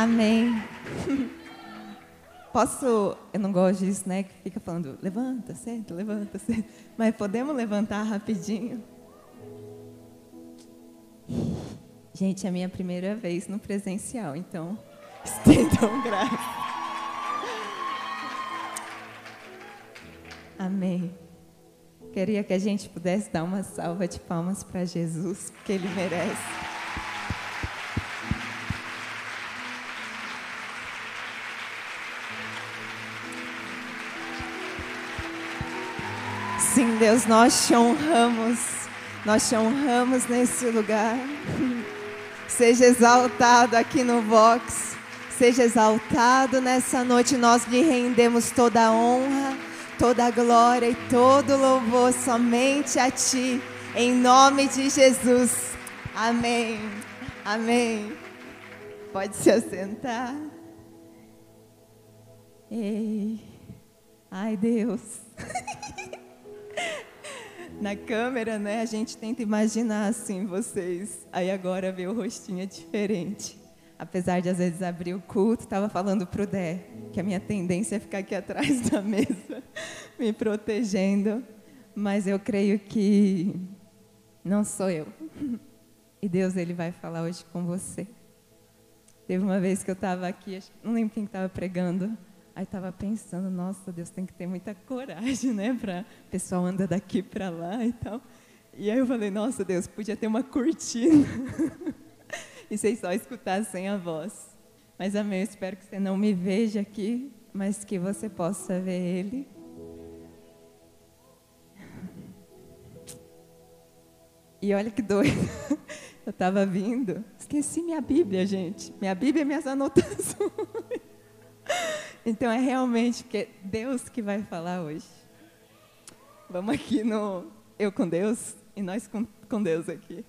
Amém. Posso, eu não gosto disso, né? Que fica falando, levanta, senta, levanta, senta. Mas podemos levantar rapidinho? Gente, é a minha primeira vez no presencial, então estendam graça. Amém. Queria que a gente pudesse dar uma salva de palmas para Jesus, porque Ele merece. Deus, nós te honramos, nós te honramos nesse lugar. Seja exaltado aqui no Vox, seja exaltado nessa noite. Nós lhe rendemos toda a honra, toda a glória e todo o louvor somente a Ti, em nome de Jesus. Amém. Amém. Pode se assentar. Ei. Ai, Deus. na câmera, né? A gente tenta imaginar assim vocês. Aí agora ver o rostinho é diferente. Apesar de às vezes abrir o culto, estava falando pro Dé que a minha tendência é ficar aqui atrás da mesa, me protegendo. Mas eu creio que não sou eu. E Deus ele vai falar hoje com você. Teve uma vez que eu estava aqui, não lembro quem estava pregando, Aí estava pensando, nossa, Deus tem que ter muita coragem, né? Para o pessoal anda daqui para lá e tal. E aí eu falei, nossa, Deus, podia ter uma cortina. e vocês só escutassem a voz. Mas amém, eu espero que você não me veja aqui, mas que você possa ver Ele. E olha que doido. Eu estava vindo, esqueci minha Bíblia, gente. Minha Bíblia e minhas anotações. Então é realmente que Deus que vai falar hoje. Vamos aqui no Eu com Deus e nós com, com Deus aqui.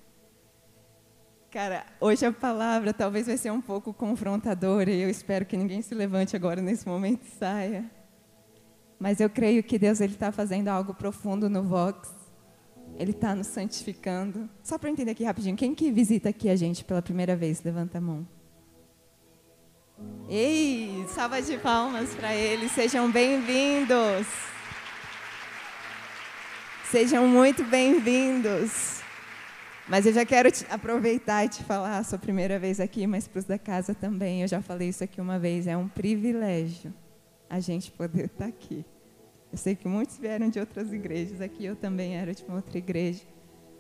Cara, hoje a palavra talvez vai ser um pouco confrontadora e eu espero que ninguém se levante agora nesse momento e saia. Mas eu creio que Deus ele está fazendo algo profundo no Vox. Ele está nos santificando. Só para entender aqui rapidinho, quem que visita aqui a gente pela primeira vez? Levanta a mão. Ei, salva de palmas para eles, sejam bem-vindos. Sejam muito bem-vindos. Mas eu já quero aproveitar e te falar a sua primeira vez aqui, mas para os da casa também. Eu já falei isso aqui uma vez, é um privilégio a gente poder estar aqui. Eu sei que muitos vieram de outras igrejas, aqui eu também era de uma outra igreja.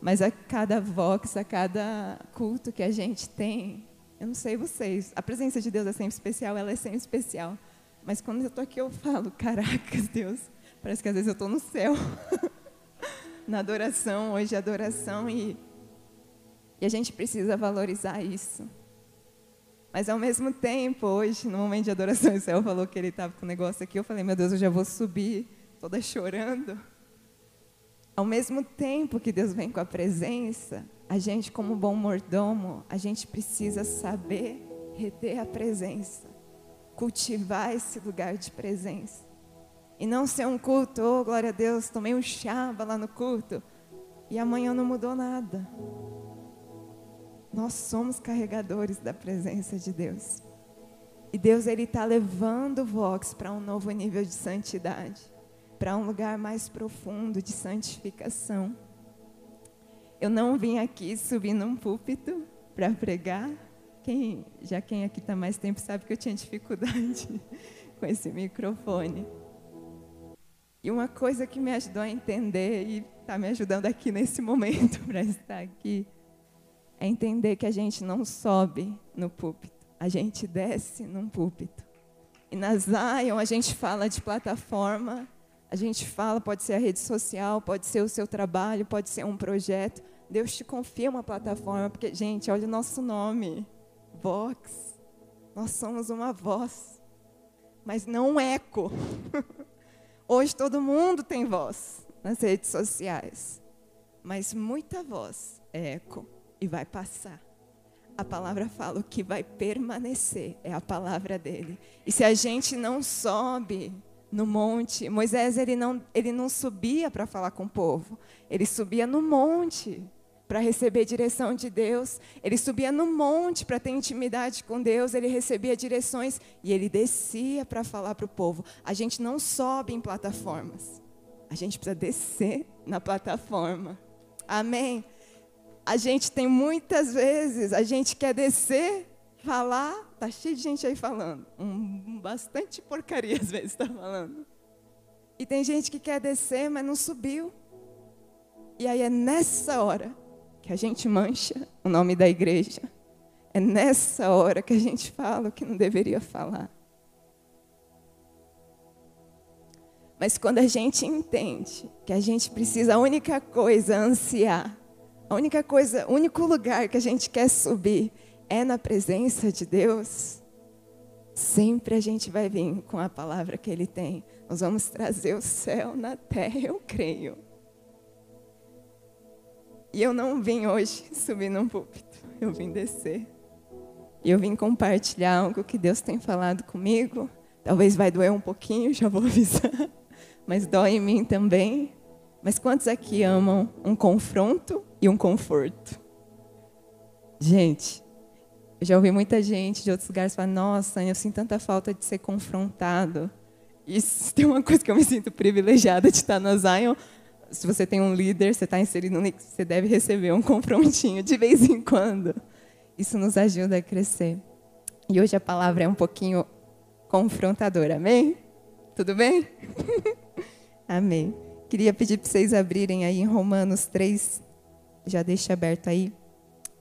Mas a cada vox, a cada culto que a gente tem, eu não sei vocês, a presença de Deus é sempre especial, ela é sempre especial. Mas quando eu estou aqui, eu falo, caracas, Deus, parece que às vezes eu estou no céu. Na adoração, hoje é adoração, e, e a gente precisa valorizar isso. Mas ao mesmo tempo, hoje, no momento de adoração, o céu falou que ele estava com o um negócio aqui, eu falei, meu Deus, eu já vou subir, toda chorando. Ao mesmo tempo que Deus vem com a presença, a gente, como bom mordomo, a gente precisa saber reter a presença, cultivar esse lugar de presença. E não ser um culto, oh glória a Deus, tomei um chaba lá no culto e amanhã não mudou nada. Nós somos carregadores da presença de Deus. E Deus ele está levando o Vox para um novo nível de santidade, para um lugar mais profundo de santificação. Eu não vim aqui subir num púlpito para pregar. Quem, já quem aqui está mais tempo sabe que eu tinha dificuldade com esse microfone. E uma coisa que me ajudou a entender e está me ajudando aqui nesse momento para estar aqui é entender que a gente não sobe no púlpito, a gente desce num púlpito. E na Zion a gente fala de plataforma, a gente fala, pode ser a rede social, pode ser o seu trabalho, pode ser um projeto, Deus te confia uma plataforma, porque, gente, olha o nosso nome, Vox. Nós somos uma voz, mas não um eco. Hoje todo mundo tem voz nas redes sociais, mas muita voz é eco e vai passar. A palavra fala o que vai permanecer é a palavra dele. E se a gente não sobe no monte, Moisés ele não, ele não subia para falar com o povo, ele subia no monte para receber direção de Deus, ele subia no monte para ter intimidade com Deus, ele recebia direções e ele descia para falar para o povo. A gente não sobe em plataformas, a gente precisa descer na plataforma. Amém? A gente tem muitas vezes, a gente quer descer, falar, tá cheio de gente aí falando, um, bastante porcaria às vezes está falando. E tem gente que quer descer, mas não subiu. E aí é nessa hora que a gente mancha o nome da igreja. É nessa hora que a gente fala o que não deveria falar. Mas quando a gente entende que a gente precisa, a única coisa ansiar, a única coisa, o único lugar que a gente quer subir é na presença de Deus, sempre a gente vai vir com a palavra que Ele tem. Nós vamos trazer o céu na terra, eu creio. E eu não vim hoje subir num púlpito, eu vim descer. E eu vim compartilhar algo que Deus tem falado comigo. Talvez vai doer um pouquinho, já vou avisar. Mas dói em mim também. Mas quantos aqui amam um confronto e um conforto? Gente, eu já ouvi muita gente de outros lugares falar: Nossa, eu sinto tanta falta de ser confrontado. E tem uma coisa que eu me sinto privilegiada de estar na Zion, se você tem um líder, você está inserido no você deve receber um confrontinho de vez em quando. Isso nos ajuda a crescer. E hoje a palavra é um pouquinho confrontadora, amém? Tudo bem? amém. Queria pedir para vocês abrirem aí em Romanos 3, já deixa aberto aí.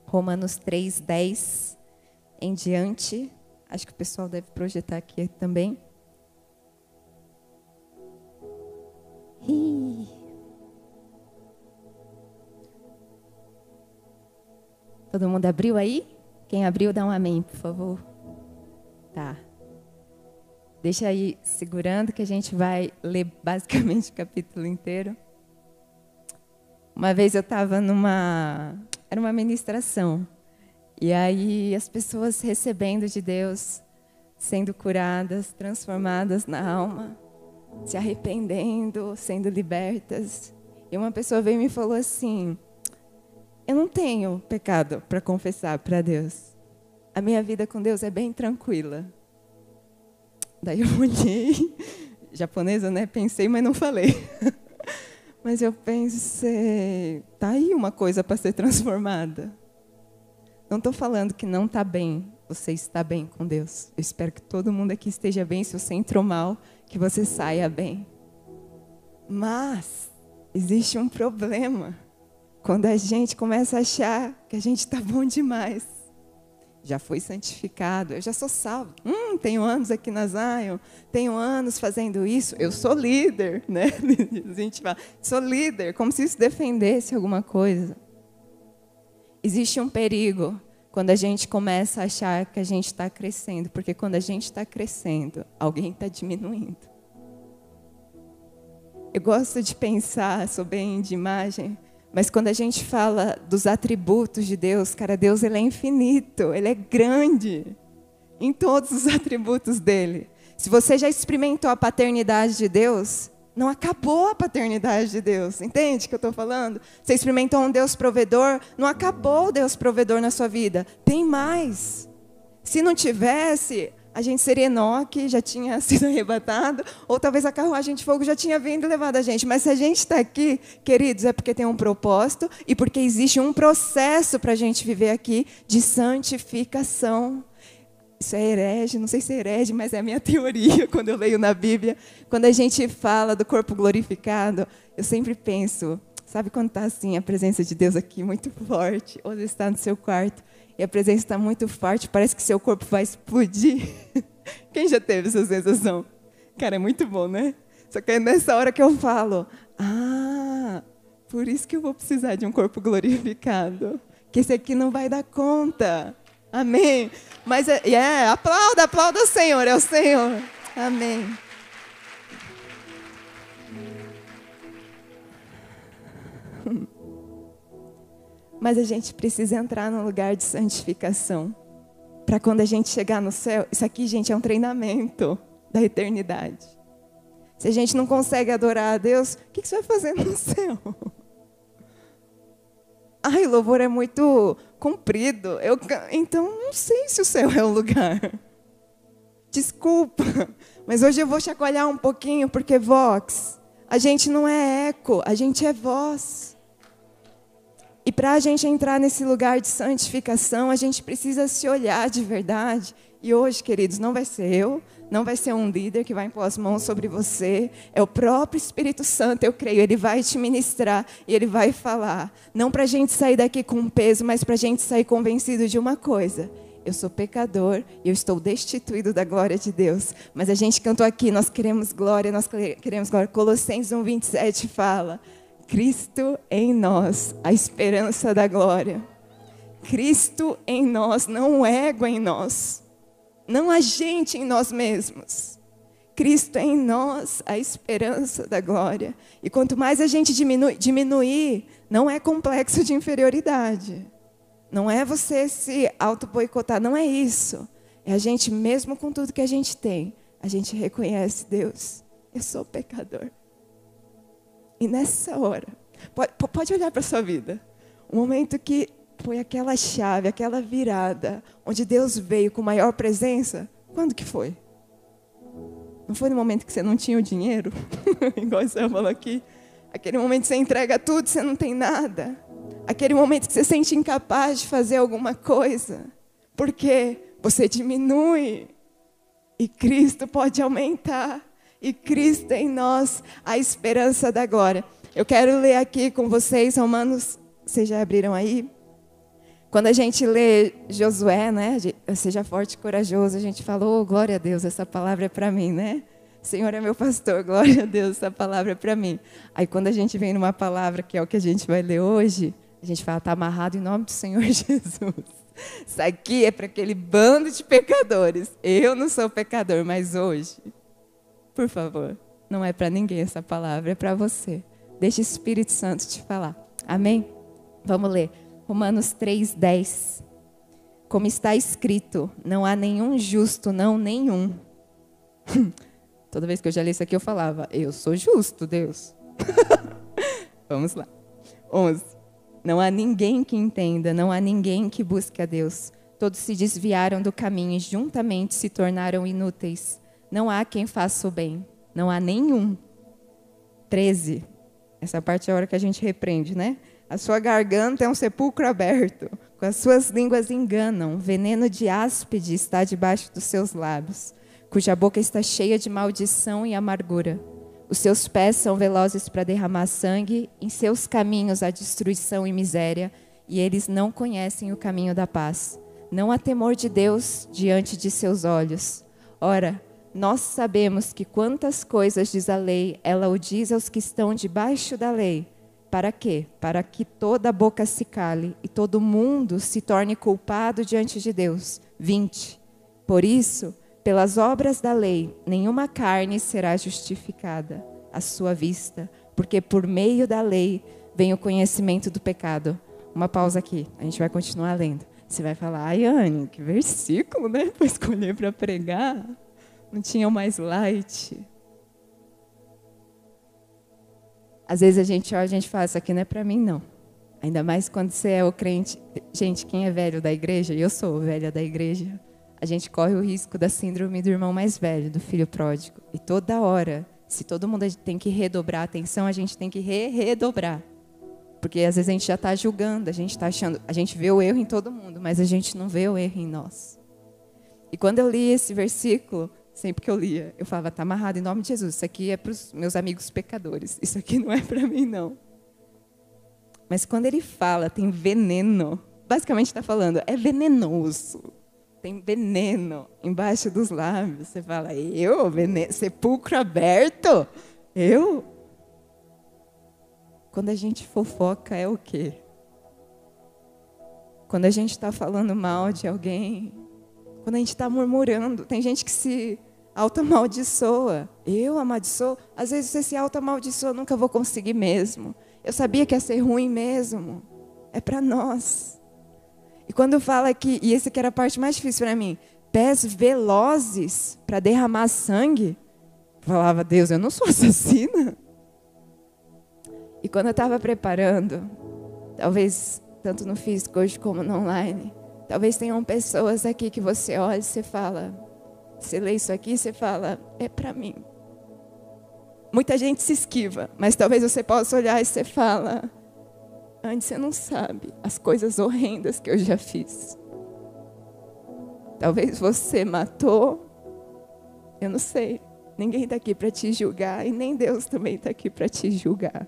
Romanos 3, 10 em diante. Acho que o pessoal deve projetar aqui também. Ih. Todo mundo abriu aí? Quem abriu, dá um amém, por favor. Tá. Deixa aí segurando que a gente vai ler basicamente o capítulo inteiro. Uma vez eu estava numa. Era uma ministração. E aí as pessoas recebendo de Deus, sendo curadas, transformadas na alma, se arrependendo, sendo libertas. E uma pessoa veio e me falou assim: eu não tenho pecado para confessar para Deus. A minha vida com Deus é bem tranquila. Daí eu olhei, japonesa, né? Pensei, mas não falei. mas eu pensei, tá aí uma coisa para ser transformada. Não estou falando que não está bem, você está bem com Deus. Eu espero que todo mundo aqui esteja bem. Se você entrou mal, que você saia bem. Mas existe um problema quando a gente começa a achar que a gente está bom demais. Já fui santificado, eu já sou salvo. Hum, tenho anos aqui na Zion, tenho anos fazendo isso, eu sou líder, né? A gente fala, sou líder, como se isso defendesse alguma coisa. Existe um perigo quando a gente começa a achar que a gente está crescendo, porque quando a gente está crescendo, alguém está diminuindo. Eu gosto de pensar, sou bem de imagem, mas quando a gente fala dos atributos de Deus, cara, Deus ele é infinito, ele é grande em todos os atributos dele. Se você já experimentou a paternidade de Deus, não acabou a paternidade de Deus. Entende o que eu estou falando? Você experimentou um Deus provedor, não acabou o Deus provedor na sua vida. Tem mais. Se não tivesse, a gente seria Enoque, já tinha sido arrebatado, ou talvez a carruagem de fogo já tinha vindo e levado a gente. Mas se a gente está aqui, queridos, é porque tem um propósito e porque existe um processo para a gente viver aqui de santificação. Isso é herege, não sei se é herege, mas é a minha teoria quando eu leio na Bíblia. Quando a gente fala do corpo glorificado, eu sempre penso, sabe quando está assim, a presença de Deus aqui muito forte, ou você está no seu quarto, e a presença está muito forte, parece que seu corpo vai explodir. Quem já teve essa sensação? Cara, é muito bom, né? Só que é nessa hora que eu falo: Ah, por isso que eu vou precisar de um corpo glorificado. Que esse aqui não vai dar conta. Amém. Mas é, yeah, aplauda, aplauda o Senhor, é o Senhor. Amém. Mas a gente precisa entrar no lugar de santificação. Para quando a gente chegar no céu, isso aqui, gente, é um treinamento da eternidade. Se a gente não consegue adorar a Deus, o que você vai fazer no céu? Ai, louvor é muito comprido. Eu, então, não sei se o céu é o lugar. Desculpa, mas hoje eu vou chacoalhar um pouquinho, porque Vox, a gente não é eco, a gente é voz. E para a gente entrar nesse lugar de santificação, a gente precisa se olhar de verdade. E hoje, queridos, não vai ser eu, não vai ser um líder que vai impor as mãos sobre você, é o próprio Espírito Santo, eu creio. Ele vai te ministrar e ele vai falar. Não para a gente sair daqui com peso, mas para a gente sair convencido de uma coisa: eu sou pecador e eu estou destituído da glória de Deus. Mas a gente cantou aqui, nós queremos glória, nós queremos glória. Colossenses 1, 27 fala Cristo em nós, a esperança da glória. Cristo em nós, não o ego em nós. Não a gente em nós mesmos. Cristo em nós, a esperança da glória. E quanto mais a gente diminui, diminuir, não é complexo de inferioridade. Não é você se auto-boicotar, não é isso. É a gente, mesmo com tudo que a gente tem, a gente reconhece Deus. Eu sou pecador. E nessa hora, pode, pode olhar para a sua vida. O momento que foi aquela chave, aquela virada, onde Deus veio com maior presença, quando que foi? Não foi no momento que você não tinha o dinheiro? Igual você falou aqui. Aquele momento que você entrega tudo, você não tem nada. Aquele momento que você se sente incapaz de fazer alguma coisa. Porque você diminui e Cristo pode aumentar e Cristo em nós, a esperança da glória. Eu quero ler aqui com vocês Romanos, vocês já abriram aí? Quando a gente lê Josué, né? Seja forte e corajoso, a gente falou, oh, glória a Deus, essa palavra é para mim, né? Senhor é meu pastor, glória a Deus, essa palavra é para mim. Aí quando a gente vem numa palavra que é o que a gente vai ler hoje, a gente fala, está amarrado em nome do Senhor Jesus. Isso aqui é para aquele bando de pecadores. Eu não sou pecador, mas hoje por favor, não é para ninguém essa palavra, é para você. Deixa o Espírito Santo te falar. Amém? Vamos ler. Romanos 3:10. Como está escrito, não há nenhum justo, não nenhum. Toda vez que eu já li isso aqui, eu falava, eu sou justo, Deus. Vamos lá. 11. Não há ninguém que entenda, não há ninguém que busque a Deus. Todos se desviaram do caminho e juntamente se tornaram inúteis. Não há quem faça o bem. Não há nenhum. 13. Essa parte é a hora que a gente repreende, né? A sua garganta é um sepulcro aberto. Com as suas línguas enganam. Veneno de áspide está debaixo dos seus lábios. Cuja boca está cheia de maldição e amargura. Os seus pés são velozes para derramar sangue. Em seus caminhos há destruição e miséria. E eles não conhecem o caminho da paz. Não há temor de Deus diante de seus olhos. Ora, nós sabemos que quantas coisas diz a lei, ela o diz aos que estão debaixo da lei. Para quê? Para que toda boca se cale e todo mundo se torne culpado diante de Deus. 20. Por isso, pelas obras da lei, nenhuma carne será justificada à sua vista, porque por meio da lei vem o conhecimento do pecado. Uma pausa aqui, a gente vai continuar lendo. Você vai falar, ai, que versículo, né, para escolher para pregar não tinham mais light. Às vezes a gente olha, a gente fala, isso aqui não é para mim, não. Ainda mais quando você é o crente. Gente, quem é velho da igreja, eu sou velha da igreja, a gente corre o risco da síndrome do irmão mais velho, do filho pródigo. E toda hora, se todo mundo tem que redobrar a atenção, a gente tem que re redobrar. Porque às vezes a gente já está julgando, a gente está achando, a gente vê o erro em todo mundo, mas a gente não vê o erro em nós. E quando eu li esse versículo, Sempre que eu lia, eu falava, está amarrado em nome de Jesus. Isso aqui é para os meus amigos pecadores. Isso aqui não é para mim, não. Mas quando ele fala, tem veneno. Basicamente está falando, é venenoso. Tem veneno embaixo dos lábios. Você fala, eu? Veneno, sepulcro aberto? Eu? Quando a gente fofoca, é o quê? Quando a gente está falando mal de alguém, quando a gente está murmurando, tem gente que se auto-amaldiçoa. Eu amaldiçoo? Às vezes você se auto-amaldiçoa, nunca vou conseguir mesmo. Eu sabia que ia ser ruim mesmo. É para nós. E quando fala que, e esse que era a parte mais difícil para mim, pés velozes para derramar sangue, falava, Deus, eu não sou assassina. E quando eu estava preparando, talvez tanto no físico hoje como no online. Talvez tenham pessoas aqui que você olha e você fala, você lê isso aqui e você fala, é para mim. Muita gente se esquiva, mas talvez você possa olhar e você fala, antes você não sabe as coisas horrendas que eu já fiz. Talvez você matou, eu não sei. Ninguém está aqui para te julgar e nem Deus também está aqui para te julgar.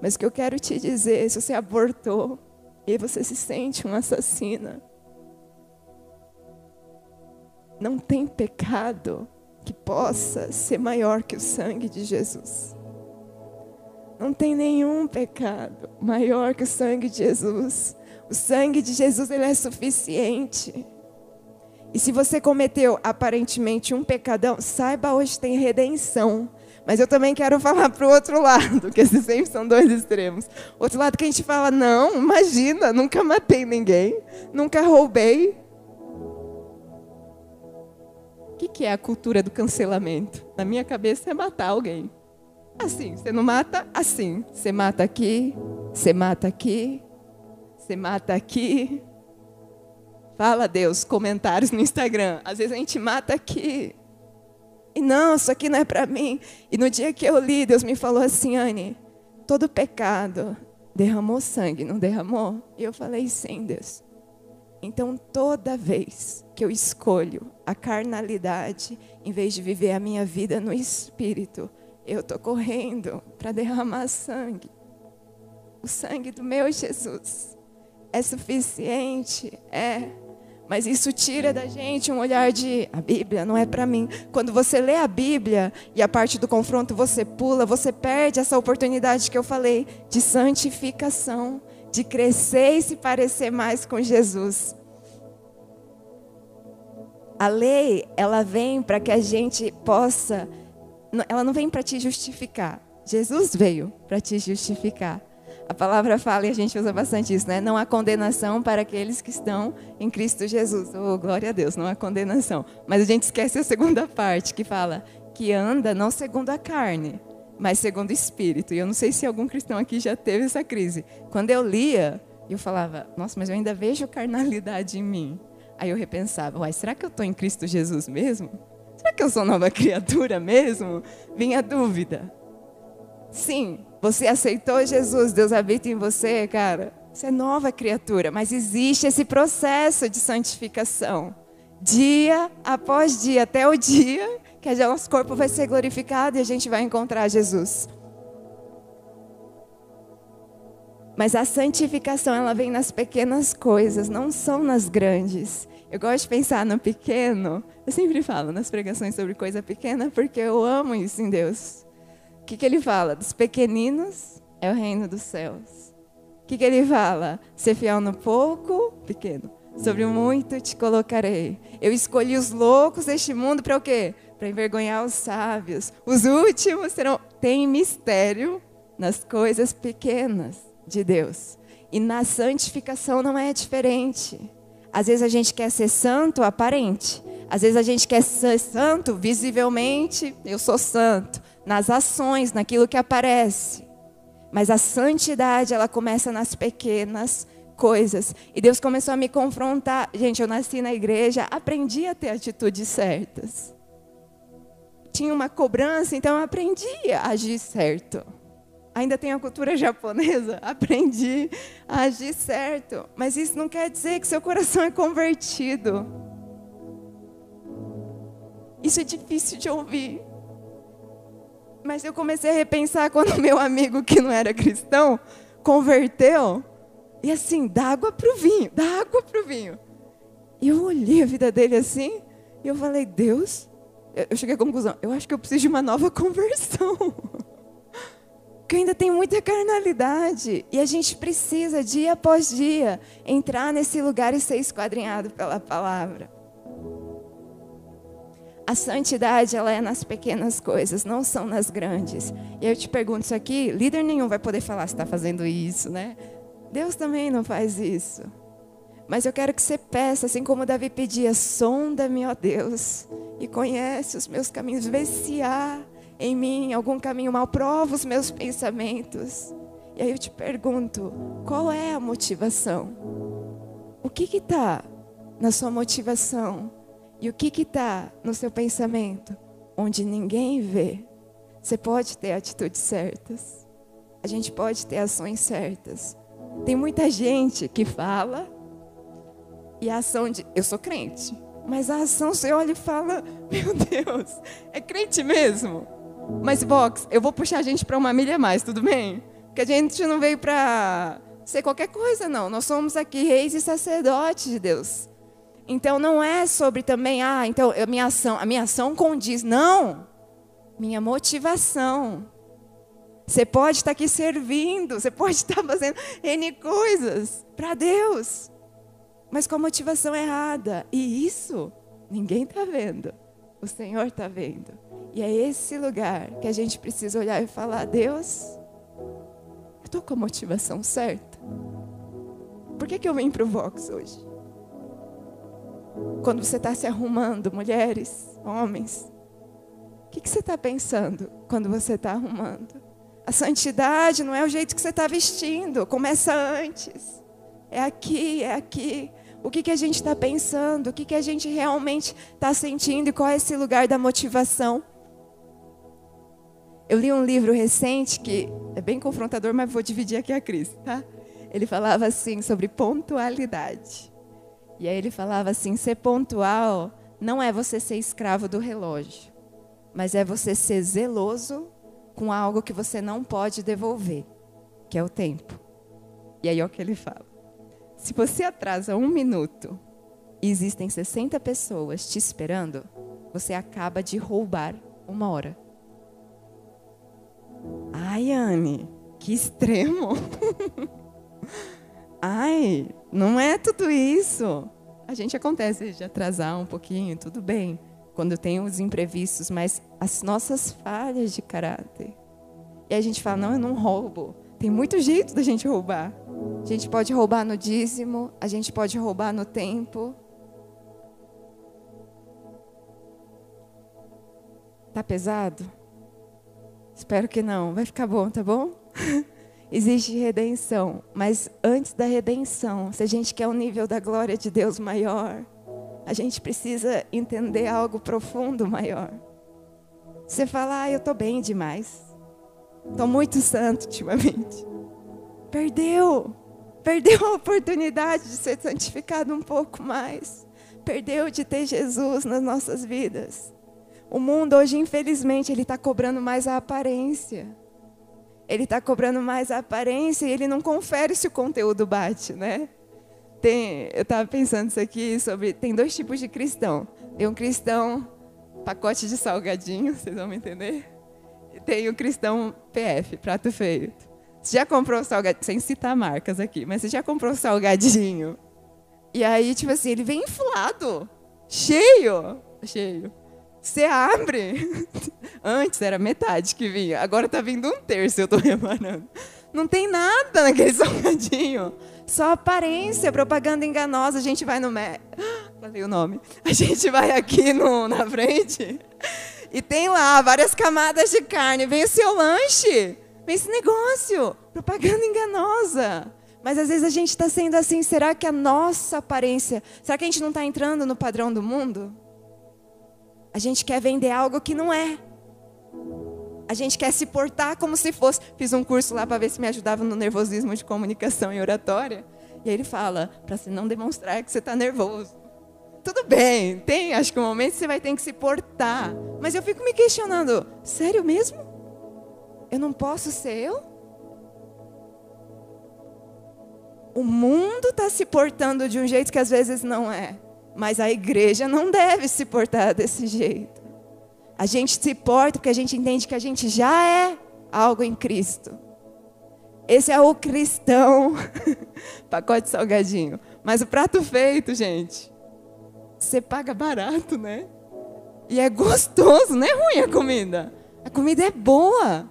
Mas o que eu quero te dizer, se você abortou e você se sente uma assassina, não tem pecado que possa ser maior que o sangue de Jesus. Não tem nenhum pecado maior que o sangue de Jesus. O sangue de Jesus ele é suficiente. E se você cometeu aparentemente um pecadão, saiba hoje tem redenção. Mas eu também quero falar para o outro lado, que esses sempre são dois extremos. Outro lado que a gente fala, não, imagina, nunca matei ninguém, nunca roubei. Que, que é a cultura do cancelamento? Na minha cabeça é matar alguém. Assim, você não mata? Assim. Você mata aqui, você mata aqui, você mata aqui, Fala, Deus, comentários no Instagram. Às vezes a gente mata aqui. E não, isso aqui não é para mim. E no dia que eu li, Deus me falou assim, Anne, todo pecado derramou sangue, não derramou? E eu falei, sim, Deus. Então, toda vez que eu escolho a carnalidade, em vez de viver a minha vida no espírito, eu estou correndo para derramar sangue. O sangue do meu Jesus é suficiente? É. Mas isso tira da gente um olhar de a Bíblia não é para mim. Quando você lê a Bíblia e a parte do confronto você pula, você perde essa oportunidade que eu falei de santificação, de crescer e se parecer mais com Jesus. A lei, ela vem para que a gente possa, ela não vem para te justificar. Jesus veio para te justificar. A palavra fala, e a gente usa bastante isso, né? Não há condenação para aqueles que estão em Cristo Jesus. Oh, glória a Deus, não há condenação. Mas a gente esquece a segunda parte, que fala que anda não segundo a carne, mas segundo o Espírito. E eu não sei se algum cristão aqui já teve essa crise. Quando eu lia, eu falava, nossa, mas eu ainda vejo carnalidade em mim. Aí eu repensava, uai, será que eu estou em Cristo Jesus mesmo? Será que eu sou nova criatura mesmo? Vinha a dúvida. Sim, você aceitou Jesus, Deus habita em você, cara. Você é nova criatura, mas existe esse processo de santificação. Dia após dia, até o dia que o nosso corpo vai ser glorificado e a gente vai encontrar Jesus. Mas a santificação, ela vem nas pequenas coisas, não são nas grandes. Eu gosto de pensar no pequeno. Eu sempre falo nas pregações sobre coisa pequena porque eu amo isso em Deus. O que, que ele fala? Dos pequeninos é o reino dos céus. O que, que ele fala? Ser fiel no pouco, pequeno. Sobre o muito te colocarei. Eu escolhi os loucos deste mundo para o quê? Para envergonhar os sábios. Os últimos serão. Tem mistério nas coisas pequenas de Deus. E na santificação não é diferente. Às vezes a gente quer ser santo aparente. Às vezes a gente quer ser santo visivelmente. Eu sou santo nas ações, naquilo que aparece. Mas a santidade, ela começa nas pequenas coisas. E Deus começou a me confrontar. Gente, eu nasci na igreja, aprendi a ter atitudes certas. Tinha uma cobrança, então eu aprendi a agir certo. Ainda tem a cultura japonesa, aprendi a agir certo. Mas isso não quer dizer que seu coração é convertido. Isso é difícil de ouvir. Mas eu comecei a repensar quando meu amigo que não era cristão converteu. E assim, dá água para o vinho, dá água para o vinho. E eu olhei a vida dele assim, e eu falei, Deus, eu cheguei à conclusão, eu acho que eu preciso de uma nova conversão. Porque ainda tem muita carnalidade. E a gente precisa, dia após dia, entrar nesse lugar e ser esquadrinhado pela palavra. A santidade ela é nas pequenas coisas, não são nas grandes. E eu te pergunto isso aqui, líder nenhum vai poder falar se está fazendo isso, né? Deus também não faz isso. Mas eu quero que você peça, assim como Davi pedia, sonda-me, ó Deus, e conhece os meus caminhos, vê se há em mim algum caminho mal, prova os meus pensamentos E aí eu te pergunto, qual é a motivação? O que que tá na sua motivação? E o que que tá no seu pensamento? Onde ninguém vê. Você pode ter atitudes certas. A gente pode ter ações certas. Tem muita gente que fala e a ação de eu sou crente, mas a ação você olha e fala, meu Deus, é crente mesmo. Mas Vox, eu vou puxar a gente para uma milha mais, tudo bem? Porque a gente não veio para ser qualquer coisa, não. Nós somos aqui reis e sacerdotes de Deus. Então não é sobre também, ah, então a minha ação, a minha ação condiz. Não. Minha motivação. Você pode estar aqui servindo, você pode estar fazendo N coisas para Deus, mas com a motivação errada. E isso ninguém está vendo, o Senhor está vendo. E é esse lugar que a gente precisa olhar e falar: Deus, eu estou com a motivação certa. Por que, que eu vim para o Vox hoje? Quando você está se arrumando, mulheres, homens, o que, que você está pensando quando você está arrumando? A santidade não é o jeito que você está vestindo, começa antes. É aqui, é aqui. O que, que a gente está pensando? O que, que a gente realmente está sentindo? E qual é esse lugar da motivação? Eu li um livro recente que é bem confrontador, mas vou dividir aqui a Cris, tá? Ele falava assim sobre pontualidade. E aí ele falava assim: ser pontual não é você ser escravo do relógio, mas é você ser zeloso com algo que você não pode devolver, que é o tempo. E aí é o que ele fala. Se você atrasa um minuto e existem 60 pessoas te esperando, você acaba de roubar uma hora. Ai, Anne, que extremo. Ai, não é tudo isso. A gente acontece de atrasar um pouquinho, tudo bem, quando tem os imprevistos, mas as nossas falhas de caráter. E a gente fala: não, eu não roubo. Tem muito jeito da gente roubar. A gente pode roubar no dízimo, a gente pode roubar no tempo. Tá pesado? Espero que não. Vai ficar bom, tá bom? Existe redenção, mas antes da redenção, se a gente quer um nível da glória de Deus maior, a gente precisa entender algo profundo maior. Você fala, ah, eu estou bem demais. Estou muito santo ultimamente. Perdeu. Perdeu a oportunidade de ser santificado um pouco mais. Perdeu de ter Jesus nas nossas vidas. O mundo hoje, infelizmente, ele está cobrando mais a aparência. Ele está cobrando mais a aparência e ele não confere se o conteúdo bate, né? Tem, eu estava pensando isso aqui sobre. Tem dois tipos de cristão. Tem um cristão pacote de salgadinho, vocês vão me entender? E tem o cristão PF, prato feito. Você já comprou salgadinho, sem citar marcas aqui, mas você já comprou salgadinho? E aí, tipo assim, ele vem inflado, cheio, cheio. Você abre. Antes era metade que vinha, agora tá vindo um terço, eu tô reparando. Não tem nada naquele salgadinho. Só aparência, propaganda enganosa. A gente vai no. Me... Falei o nome. A gente vai aqui no, na frente e tem lá várias camadas de carne. Vem o seu lanche. Vem esse negócio. Propaganda enganosa. Mas às vezes a gente está sendo assim. Será que a nossa aparência. Será que a gente não está entrando no padrão do mundo? A gente quer vender algo que não é. A gente quer se portar como se fosse. Fiz um curso lá para ver se me ajudava no nervosismo de comunicação e oratória. E aí ele fala, para você não demonstrar que você está nervoso. Tudo bem, tem, acho que um momento você vai ter que se portar. Mas eu fico me questionando, sério mesmo? Eu não posso ser eu? O mundo está se portando de um jeito que às vezes não é. Mas a igreja não deve se portar desse jeito. A gente se porta porque a gente entende que a gente já é algo em Cristo. Esse é o cristão. Pacote salgadinho. Mas o prato feito, gente, você paga barato, né? E é gostoso, não é ruim a comida. A comida é boa.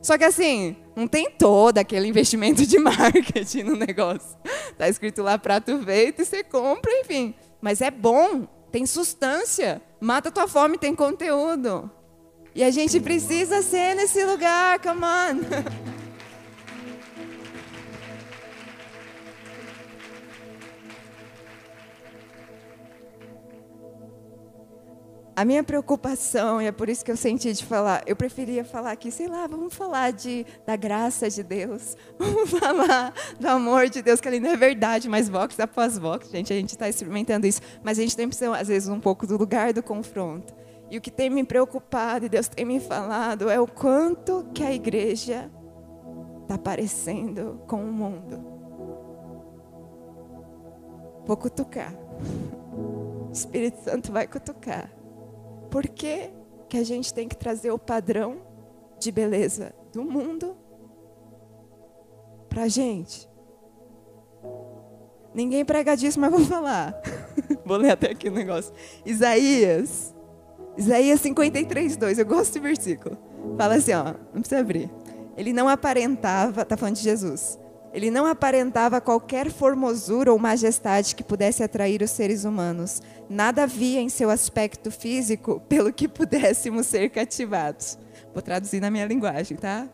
Só que assim, não tem todo aquele investimento de marketing no negócio. Tá escrito lá prato feito e você compra, enfim. Mas é bom, tem substância. Mata tua fome, tem conteúdo. E a gente precisa ser nesse lugar, come on. a minha preocupação, e é por isso que eu senti de falar, eu preferia falar aqui, sei lá, vamos falar de, da graça de Deus, vamos falar do amor de Deus, que ali não é verdade, mas vox após vox, gente, a gente está experimentando isso, mas a gente tem precisa, às vezes, um pouco do lugar do confronto. E o que tem me preocupado, e Deus tem me falado, é o quanto que a igreja está parecendo com o mundo. Vou cutucar. O Espírito Santo vai cutucar. Por que, que a gente tem que trazer o padrão de beleza do mundo para a gente? Ninguém prega disso, mas vou falar. vou ler até aqui o negócio. Isaías. Isaías 53, 2. Eu gosto desse versículo. Fala assim, ó. Não precisa abrir. Ele não aparentava, tá falando de Jesus. Ele não aparentava qualquer formosura ou majestade que pudesse atrair os seres humanos. Nada havia em seu aspecto físico pelo que pudéssemos ser cativados. Vou traduzir na minha linguagem, tá?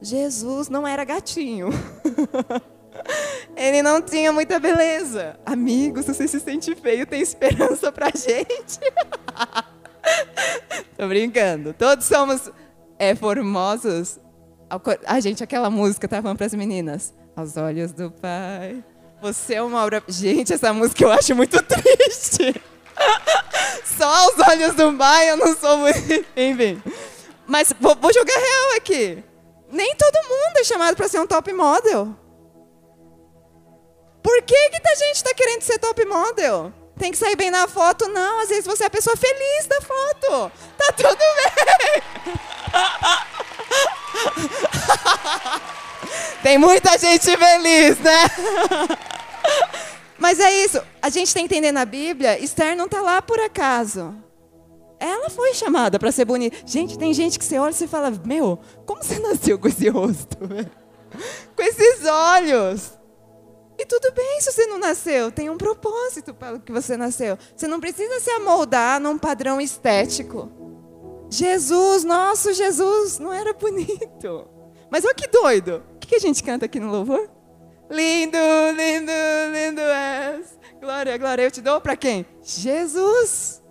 Jesus não era gatinho. Ele não tinha muita beleza. Amigo, se você se sente feio, tem esperança pra gente. Tô brincando. Todos somos é, formosos. A gente, aquela música, tá falando pras meninas. Aos olhos do Pai. Você é uma obra. Gente, essa música eu acho muito triste. Só aos olhos do Pai eu não sou muito. Enfim. Mas vou, jogar real aqui. Nem todo mundo é chamado para ser um top model. Por que, que a gente está querendo ser top model? Tem que sair bem na foto? Não, às vezes você é a pessoa feliz da foto. Tá tudo bem. Tem muita gente feliz, né? Mas é isso. A gente tem que entender na Bíblia, Esther não está lá por acaso. Ela foi chamada para ser bonita. Gente, tem gente que você olha e fala: Meu, como você nasceu com esse rosto? com esses olhos? E tudo bem se você não nasceu, tem um propósito para o que você nasceu. Você não precisa se amoldar num padrão estético. Jesus, nosso Jesus, não era bonito. Mas olha que doido que a gente canta aqui no louvor? Lindo, lindo, lindo és. Glória, glória. Eu te dou para quem? Jesus.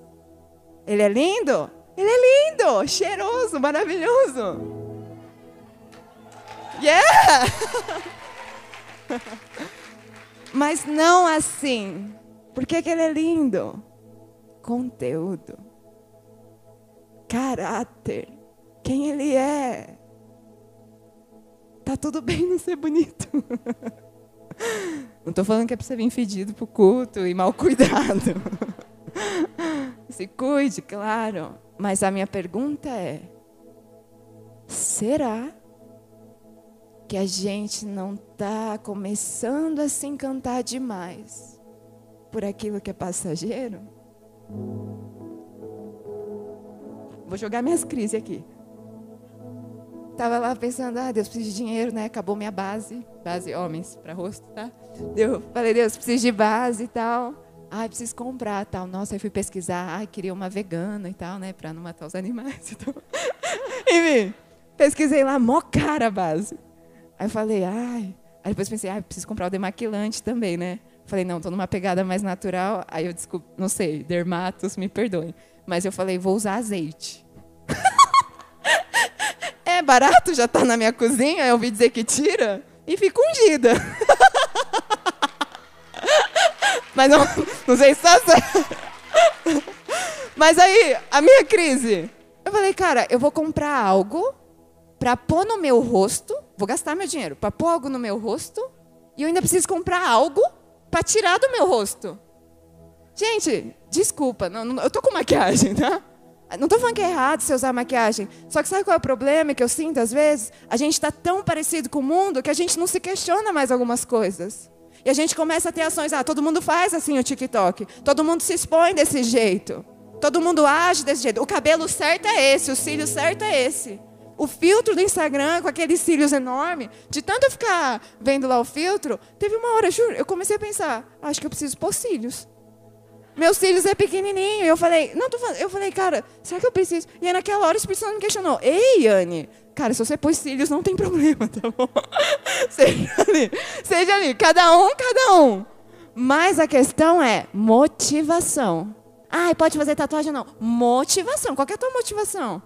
Ele é lindo? Ele é lindo, cheiroso, maravilhoso. Yeah! Mas não assim. Por que, que ele é lindo? Conteúdo. Caráter. Quem ele é. Tá tudo bem não ser bonito. Não estou falando que é para você vir fedido para o culto e mal cuidado. Se cuide, claro. Mas a minha pergunta é: será que a gente não está começando a se encantar demais por aquilo que é passageiro? Vou jogar minhas crises aqui. Tava lá pensando, ah, Deus, preciso de dinheiro, né? Acabou minha base, base homens para rosto, tá? Eu falei, Deus, preciso de base e tal. Ai, preciso comprar tal. Nossa, aí fui pesquisar, ai, queria uma vegana e tal, né? Para não matar os animais e tal. Enfim, pesquisei lá, mó cara a base. Aí eu falei, ai. Aí depois pensei, ai, preciso comprar o demaquilante também, né? Falei, não, tô numa pegada mais natural. Aí eu desculpa, não sei, dermatos, me perdoem. Mas eu falei, vou usar azeite é barato, já está na minha cozinha, eu ouvi dizer que tira, e fica ungida. Mas não, não sei se está certo. Mas aí, a minha crise. Eu falei, cara, eu vou comprar algo para pôr no meu rosto, vou gastar meu dinheiro para pôr algo no meu rosto, e eu ainda preciso comprar algo para tirar do meu rosto. Gente, desculpa, não, não, eu tô com maquiagem, tá? Não estou falando que é errado você usar maquiagem. Só que sabe qual é o problema que eu sinto às vezes? A gente está tão parecido com o mundo que a gente não se questiona mais algumas coisas. E a gente começa a ter ações. Ah, todo mundo faz assim o TikTok. Todo mundo se expõe desse jeito. Todo mundo age desse jeito. O cabelo certo é esse, o cílio certo é esse. O filtro do Instagram com aqueles cílios enormes, de tanto eu ficar vendo lá o filtro, teve uma hora, juro, eu comecei a pensar, acho que eu preciso pôr cílios. Meus cílios é pequenininho. Eu falei, não tô falando. Eu falei, cara, será que eu preciso? E aí naquela hora o Espírito Santo me questionou. Ei, Anne, cara, se você pôs cílios não tem problema, tá bom? seja ali, seja ali, cada um, cada um. Mas a questão é motivação. Ah, pode fazer tatuagem não. Motivação. Qual é a tua motivação?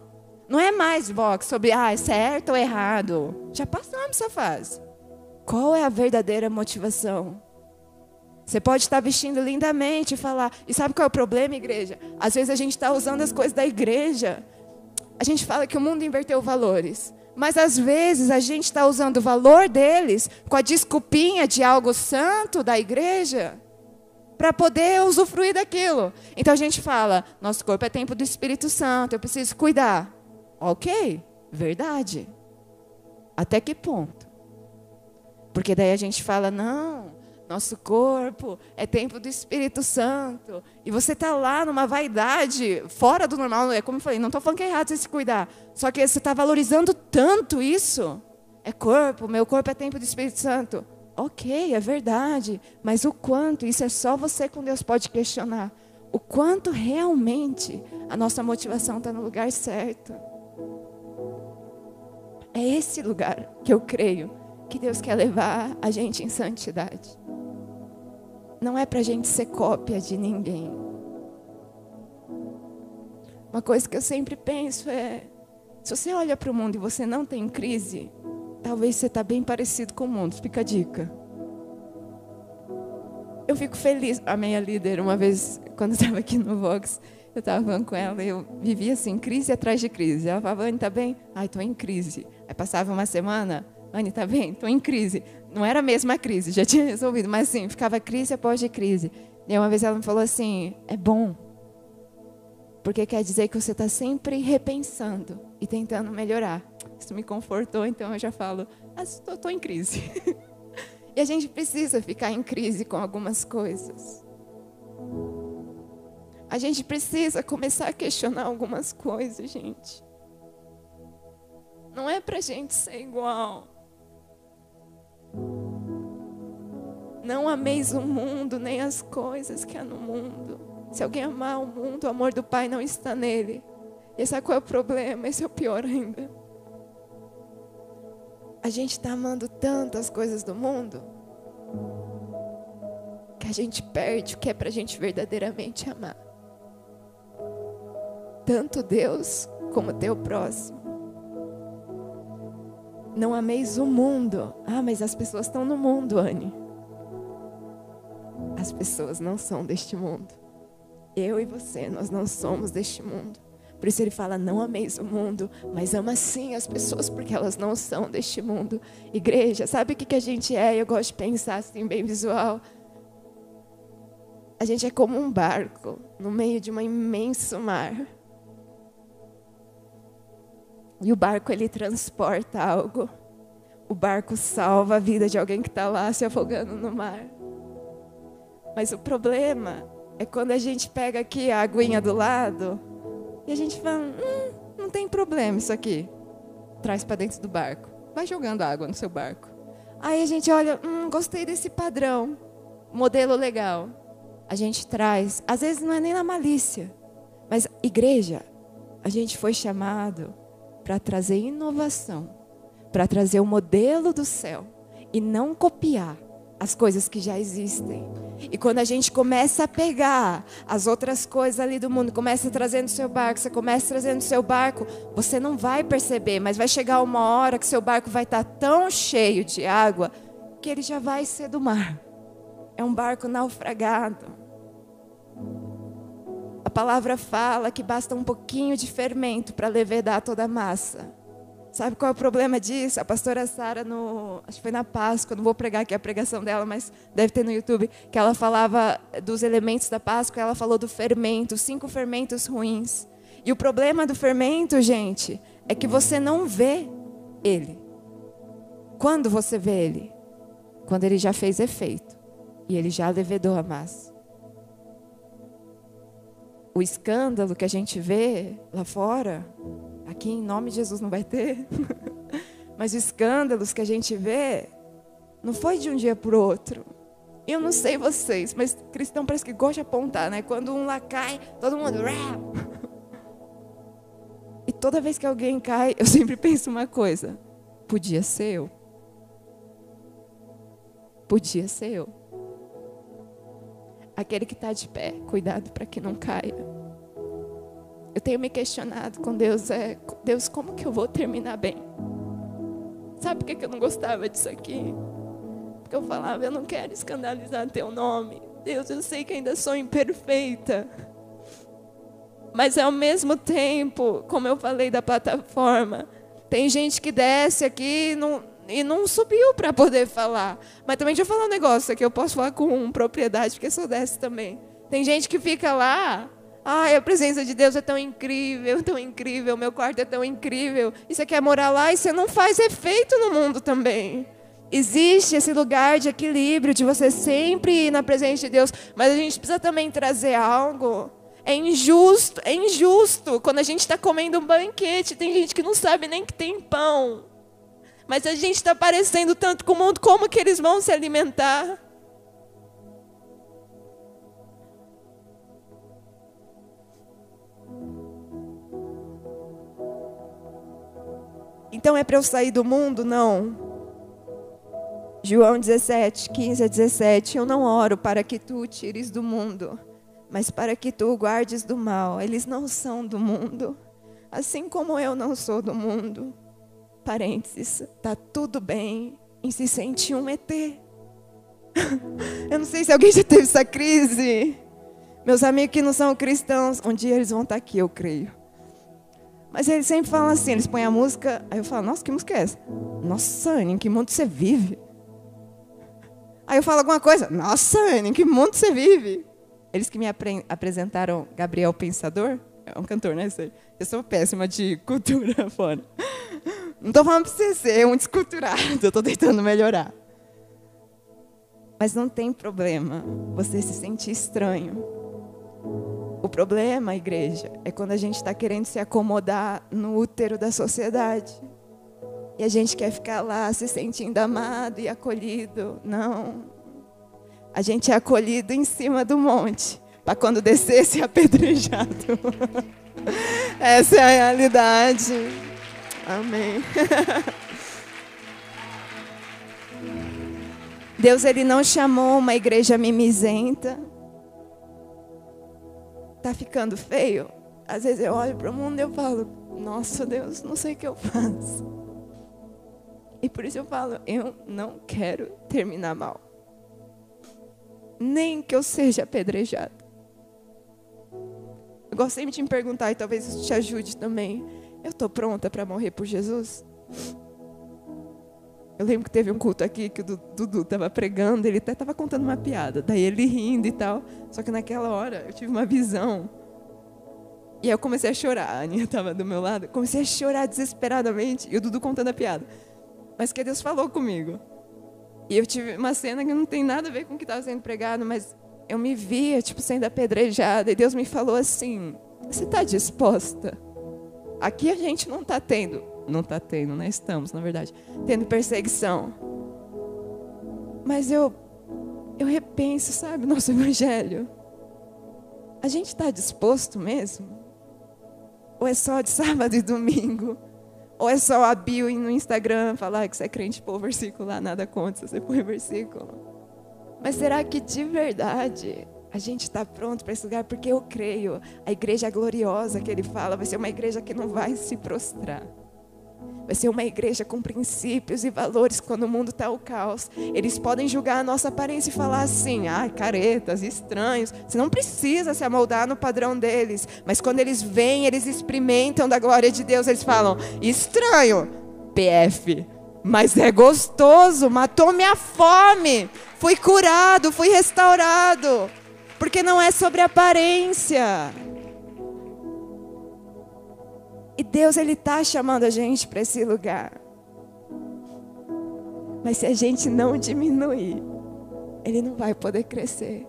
Não é mais, Vox, sobre ah, é certo ou errado. Já passamos essa fase. Qual é a verdadeira motivação? Você pode estar vestindo lindamente e falar. E sabe qual é o problema, igreja? Às vezes a gente está usando as coisas da igreja. A gente fala que o mundo inverteu valores. Mas às vezes a gente está usando o valor deles com a desculpinha de algo santo da igreja para poder usufruir daquilo. Então a gente fala: nosso corpo é templo do Espírito Santo, eu preciso cuidar. Ok, verdade. Até que ponto? Porque daí a gente fala: não, nosso corpo é templo do Espírito Santo. E você está lá numa vaidade fora do normal. É como eu falei, não estou falando que é errado você se cuidar. Só que você está valorizando tanto isso. É corpo, meu corpo é templo do Espírito Santo. Ok, é verdade. Mas o quanto, isso é só você com Deus pode questionar. O quanto realmente a nossa motivação está no lugar certo. É esse lugar que eu creio que Deus quer levar a gente em santidade não é para a gente ser cópia de ninguém. Uma coisa que eu sempre penso é: se você olha para o mundo e você não tem crise, talvez você está bem parecido com o mundo. Fica a dica. Eu fico feliz. A minha líder, uma vez, quando estava aqui no Vox, eu estava falando com ela, eu vivia assim, crise atrás de crise. Ela falava, Anne, tá bem? Ai, estou em crise. Aí passava uma semana, Anne, tá bem? Estou em crise. Não era a mesma crise, já tinha resolvido, mas sim, ficava crise após crise. E uma vez ela me falou assim: é bom, porque quer dizer que você está sempre repensando e tentando melhorar. Isso me confortou, então eu já falo: estou ah, em crise. e a gente precisa ficar em crise com algumas coisas. A gente precisa começar a questionar algumas coisas, gente. Não é para gente ser igual. Não ameis o mundo, nem as coisas que há no mundo. Se alguém amar o mundo, o amor do Pai não está nele. E sabe qual é o problema? Esse é o pior ainda. A gente está amando tantas coisas do mundo que a gente perde o que é para a gente verdadeiramente amar. Tanto Deus como teu próximo. Não ameis o mundo. Ah, mas as pessoas estão no mundo, Anne. As pessoas não são deste mundo. Eu e você, nós não somos deste mundo. Por isso ele fala: não ameis o mundo, mas ama sim as pessoas, porque elas não são deste mundo. Igreja, sabe o que, que a gente é? Eu gosto de pensar assim, bem visual. A gente é como um barco no meio de um imenso mar. E o barco ele transporta algo. O barco salva a vida de alguém que está lá se afogando no mar. Mas o problema é quando a gente pega aqui a aguinha do lado e a gente fala: hum, não tem problema isso aqui. Traz para dentro do barco. Vai jogando água no seu barco. Aí a gente olha: hum, gostei desse padrão. Modelo legal. A gente traz. Às vezes não é nem na malícia. Mas, igreja, a gente foi chamado para trazer inovação, para trazer o modelo do céu e não copiar as coisas que já existem. E quando a gente começa a pegar as outras coisas ali do mundo, começa trazendo seu barco, você começa trazendo seu barco, você não vai perceber, mas vai chegar uma hora que seu barco vai estar tão cheio de água que ele já vai ser do mar. É um barco naufragado. Palavra fala que basta um pouquinho de fermento para levedar toda a massa. Sabe qual é o problema disso? A pastora Sara, acho que foi na Páscoa, não vou pregar aqui a pregação dela, mas deve ter no YouTube, que ela falava dos elementos da Páscoa, ela falou do fermento, cinco fermentos ruins. E o problema do fermento, gente, é que você não vê ele. Quando você vê ele? Quando ele já fez efeito e ele já levedou a massa o escândalo que a gente vê lá fora, aqui em nome de Jesus não vai ter, mas os escândalos que a gente vê, não foi de um dia para o outro. Eu não sei vocês, mas cristão parece que gosta de apontar, né? Quando um lá cai, todo mundo. E toda vez que alguém cai, eu sempre penso uma coisa: podia ser eu. Podia ser eu. Aquele que está de pé, cuidado para que não caia. Eu tenho me questionado com Deus, é, Deus, como que eu vou terminar bem? Sabe por que eu não gostava disso aqui? Porque eu falava, eu não quero escandalizar teu nome. Deus, eu sei que ainda sou imperfeita. Mas ao mesmo tempo, como eu falei da plataforma, tem gente que desce aqui não, e não subiu para poder falar. Mas também deixa eu falar um negócio aqui, eu posso falar com propriedade, porque sou dessa também. Tem gente que fica lá, ai, a presença de Deus é tão incrível, tão incrível, meu quarto é tão incrível. E você quer morar lá e você não faz efeito no mundo também. Existe esse lugar de equilíbrio, de você sempre ir na presença de Deus, mas a gente precisa também trazer algo. É injusto, é injusto quando a gente está comendo um banquete, tem gente que não sabe nem que tem pão. Mas a gente está parecendo tanto com o mundo, como que eles vão se alimentar? Então é para eu sair do mundo? Não. João 17, 15 a 17. Eu não oro para que tu o tires do mundo, mas para que tu o guardes do mal. Eles não são do mundo, assim como eu não sou do mundo. Parênteses, tá tudo bem em se sentir um ET. eu não sei se alguém já teve essa crise. Meus amigos que não são cristãos, um dia eles vão estar aqui, eu creio. Mas eles sempre falam assim, eles põem a música, aí eu falo, nossa, que música é essa? Nossa, em que mundo você vive? Aí eu falo alguma coisa, nossa, Anne, em que mundo você vive? Eles que me apresentaram Gabriel Pensador, é um cantor, né? Eu sou péssima de cultura fora. Não estou falando para você ser um desculturado, eu estou tentando melhorar. Mas não tem problema você se sentir estranho. O problema, igreja, é quando a gente está querendo se acomodar no útero da sociedade. E a gente quer ficar lá se sentindo amado e acolhido. Não. A gente é acolhido em cima do monte, para quando descer ser apedrejado. Essa é a realidade. Amém. Deus ele não chamou uma igreja mimizenta. Tá ficando feio? Às vezes eu olho para o mundo e eu falo: "Nossa, Deus, não sei o que eu faço". E por isso eu falo, eu não quero terminar mal. Nem que eu seja apedrejado. Eu gosto sempre de me perguntar, e talvez isso te ajude também. Eu estou pronta para morrer por Jesus? Eu lembro que teve um culto aqui que o Dudu estava pregando, ele até estava contando uma piada, daí ele rindo e tal. Só que naquela hora eu tive uma visão. E aí eu comecei a chorar. A Aninha estava do meu lado. Comecei a chorar desesperadamente. E o Dudu contando a piada mas que Deus falou comigo. E eu tive uma cena que não tem nada a ver com o que estava sendo pregado, mas eu me via, tipo, sendo apedrejada, e Deus me falou assim: Você está disposta? Aqui a gente não está tendo, não está tendo, né? Estamos, na verdade, tendo perseguição. Mas eu, eu repenso, sabe, nosso evangelho. A gente está disposto mesmo? Ou é só de sábado e domingo? Ou é só a bio no Instagram falar que você é crente, pôr o versículo lá, nada contra, você põe versículo. Mas será que de verdade a gente está pronto para esse lugar? Porque eu creio, a igreja gloriosa que ele fala vai ser uma igreja que não vai se prostrar. Vai ser uma igreja com princípios e valores quando o mundo está o caos. Eles podem julgar a nossa aparência e falar assim: ah, caretas, estranhos. Você não precisa se amoldar no padrão deles. Mas quando eles vêm, eles experimentam da glória de Deus, eles falam: estranho, PF. Mas é gostoso, matou minha fome. Fui curado, fui restaurado. Porque não é sobre aparência. E Deus ele está chamando a gente para esse lugar. Mas se a gente não diminuir, ele não vai poder crescer.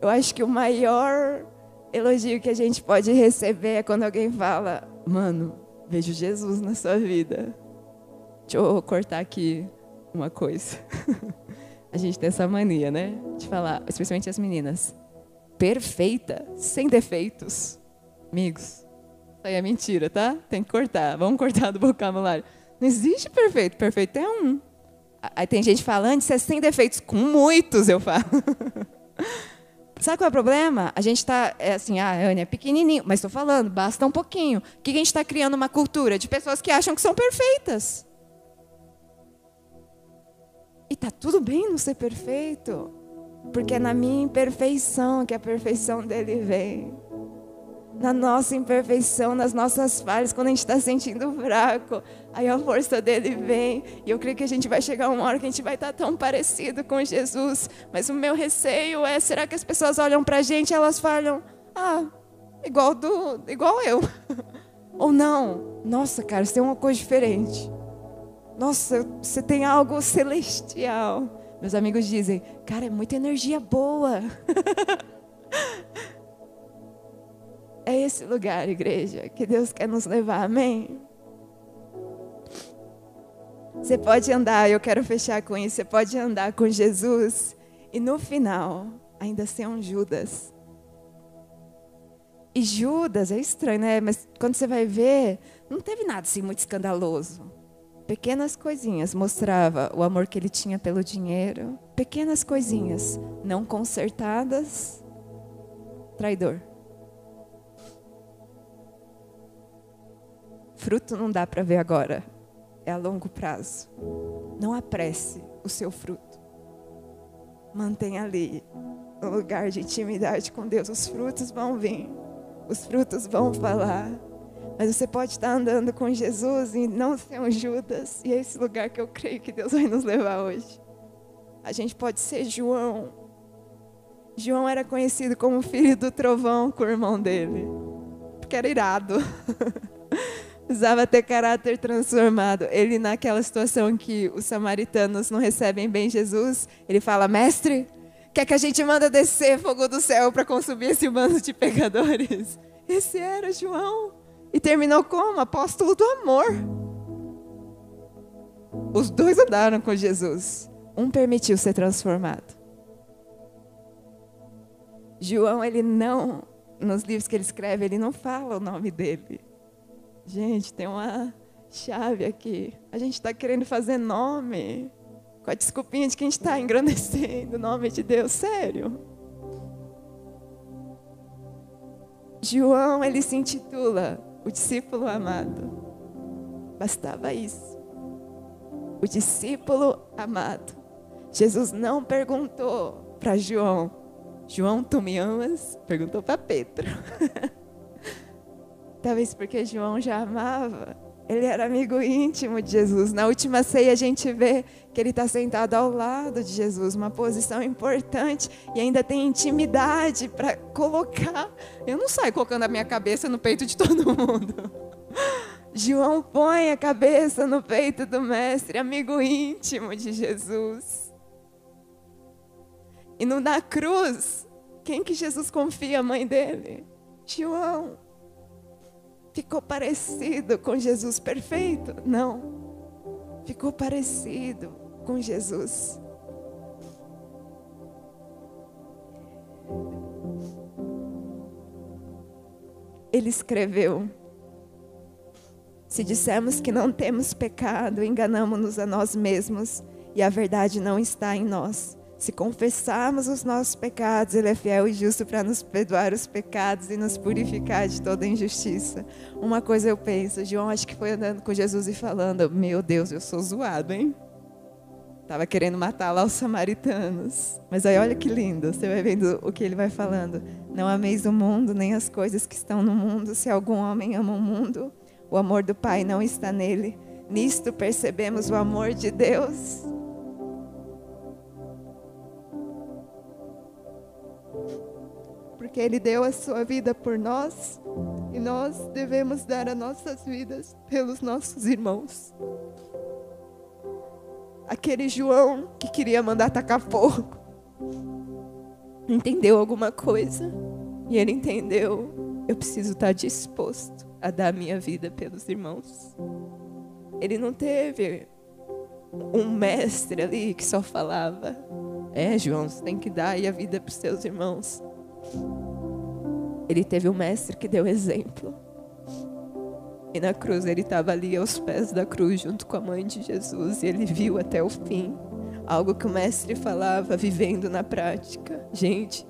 Eu acho que o maior elogio que a gente pode receber é quando alguém fala: "Mano, vejo Jesus na sua vida". Deixa eu cortar aqui uma coisa. a gente tem essa mania, né? De falar, especialmente as meninas, perfeita, sem defeitos. Amigos, isso aí é mentira, tá? Tem que cortar. Vamos cortar do vocabulário. Não existe perfeito. Perfeito é um. Aí tem gente falando, isso é sem defeitos. Com muitos, eu falo. Sabe qual é o problema? A gente está, é assim, ah, Anne, é pequenininho, mas estou falando, basta um pouquinho. O que a gente está criando uma cultura de pessoas que acham que são perfeitas. E tá tudo bem não ser perfeito, porque é na minha imperfeição que a perfeição dele vem na nossa imperfeição, nas nossas falhas, quando a gente está sentindo fraco, aí a força dele vem. E eu creio que a gente vai chegar uma hora que a gente vai estar tá tão parecido com Jesus. Mas o meu receio é: será que as pessoas olham para a gente e elas falam, ah, igual, do, igual eu? Ou não? Nossa, cara, você tem uma coisa diferente. Nossa, você tem algo celestial. Meus amigos dizem, cara, é muita energia boa. É esse lugar, igreja, que Deus quer nos levar, amém? Você pode andar, eu quero fechar com isso. Você pode andar com Jesus e no final ainda ser um Judas. E Judas é estranho, né? Mas quando você vai ver, não teve nada assim muito escandaloso. Pequenas coisinhas mostrava o amor que ele tinha pelo dinheiro. Pequenas coisinhas não consertadas. Traidor. Fruto não dá para ver agora, é a longo prazo. Não apresse o seu fruto. Mantenha ali, no lugar de intimidade com Deus. Os frutos vão vir, os frutos vão falar. Mas você pode estar andando com Jesus e não ser um Judas. E é esse lugar que eu creio que Deus vai nos levar hoje. A gente pode ser João. João era conhecido como filho do trovão com o irmão dele. Porque era irado. Precisava ter caráter transformado. Ele, naquela situação que os samaritanos não recebem bem Jesus, ele fala: Mestre, quer que a gente manda descer fogo do céu para consumir esse bando de pecadores? Esse era João. E terminou como? Apóstolo do amor. Os dois andaram com Jesus. Um permitiu ser transformado. João, ele não, nos livros que ele escreve, ele não fala o nome dele. Gente, tem uma chave aqui. A gente está querendo fazer nome. Com a desculpinha de que a gente está engrandecendo o nome de Deus. Sério. João, ele se intitula o discípulo amado. Bastava isso. O discípulo amado. Jesus não perguntou para João, João, tu me amas? Perguntou para Pedro. Talvez porque João já amava. Ele era amigo íntimo de Jesus. Na última ceia a gente vê que ele está sentado ao lado de Jesus, uma posição importante e ainda tem intimidade para colocar. Eu não saio colocando a minha cabeça no peito de todo mundo. João põe a cabeça no peito do Mestre, amigo íntimo de Jesus. E no na cruz, quem que Jesus confia a mãe dele? João. Ficou parecido com Jesus perfeito? Não. Ficou parecido com Jesus. Ele escreveu: Se dissermos que não temos pecado, enganamos-nos a nós mesmos e a verdade não está em nós. Se confessarmos os nossos pecados, Ele é fiel e justo para nos perdoar os pecados e nos purificar de toda injustiça. Uma coisa eu penso, João acho que foi andando com Jesus e falando: Meu Deus, eu sou zoado, hein? Estava querendo matar lá os samaritanos. Mas aí olha que lindo, você vai vendo o que ele vai falando. Não ameis o mundo, nem as coisas que estão no mundo. Se algum homem ama o mundo, o amor do Pai não está nele. Nisto percebemos o amor de Deus porque Ele deu a sua vida por nós e nós devemos dar as nossas vidas pelos nossos irmãos. Aquele João que queria mandar tacar fogo entendeu alguma coisa e ele entendeu: eu preciso estar disposto a dar a minha vida pelos irmãos. Ele não teve um mestre ali que só falava: é, João, você tem que dar a vida para os seus irmãos. Ele teve um mestre que deu exemplo. E na cruz ele estava ali aos pés da cruz junto com a mãe de Jesus e ele viu até o fim algo que o mestre falava vivendo na prática. Gente,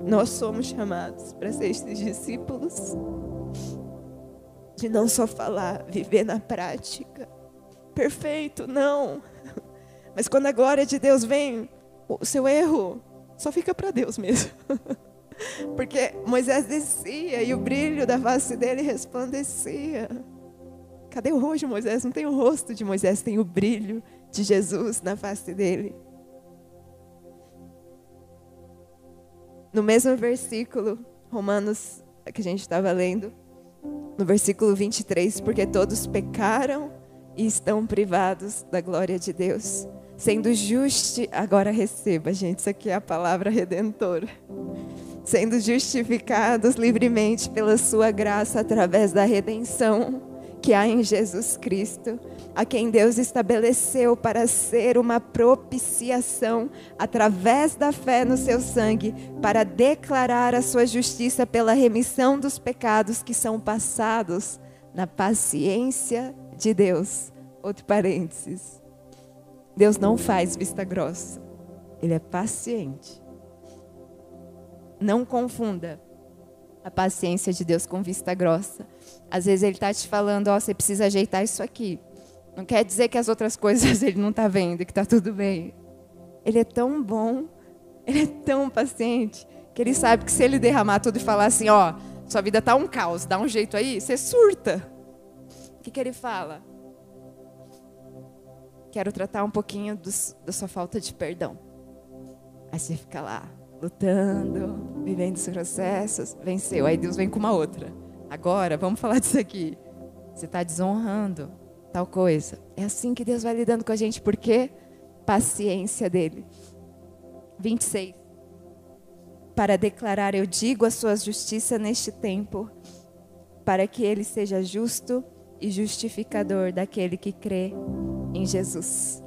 Nós somos chamados para ser esses discípulos de não só falar, viver na prática. Perfeito, não. Mas quando a glória de Deus vem, o seu erro só fica para Deus mesmo. Porque Moisés descia e o brilho da face dele resplandecia. Cadê o rosto de Moisés? Não tem o rosto de Moisés, tem o brilho de Jesus na face dele. No mesmo versículo, Romanos, que a gente estava lendo, no versículo 23, porque todos pecaram e estão privados da glória de Deus. Sendo justi, agora receba, gente, isso aqui é a palavra redentora. Sendo justificados livremente pela sua graça através da redenção que há em Jesus Cristo, a quem Deus estabeleceu para ser uma propiciação através da fé no seu sangue, para declarar a sua justiça pela remissão dos pecados que são passados na paciência de Deus. Outro parênteses. Deus não faz vista grossa. Ele é paciente. Não confunda a paciência de Deus com vista grossa. Às vezes ele está te falando, ó, oh, você precisa ajeitar isso aqui. Não quer dizer que as outras coisas ele não está vendo, que está tudo bem. Ele é tão bom, ele é tão paciente, que ele sabe que se ele derramar tudo e falar assim, ó, oh, sua vida está um caos, dá um jeito aí, você surta. O que, que ele fala? Quero tratar um pouquinho dos, da sua falta de perdão. Aí você fica lá, lutando, vivendo os processos, venceu. Aí Deus vem com uma outra. Agora, vamos falar disso aqui. Você está desonrando tal coisa. É assim que Deus vai lidando com a gente, porque paciência dele. 26. Para declarar, eu digo a sua justiça neste tempo, para que ele seja justo e justificador daquele que crê em Jesus.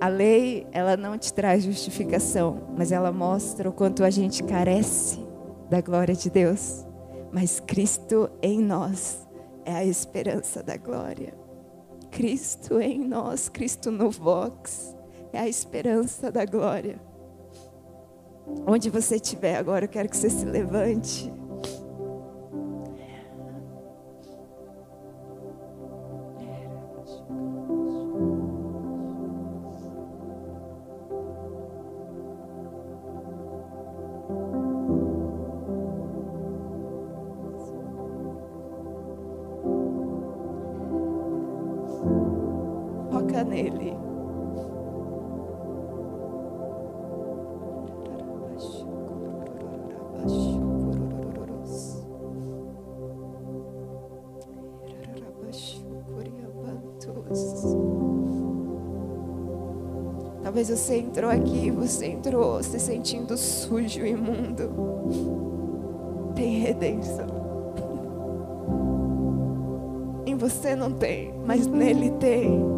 A lei, ela não te traz justificação, mas ela mostra o quanto a gente carece da glória de Deus mas Cristo em nós é a esperança da glória. Cristo em nós, Cristo no Vox, é a esperança da glória. Onde você estiver agora, eu quero que você se levante. Talvez você entrou aqui, você entrou se sentindo sujo, imundo. Tem redenção. Em você não tem, mas nele tem.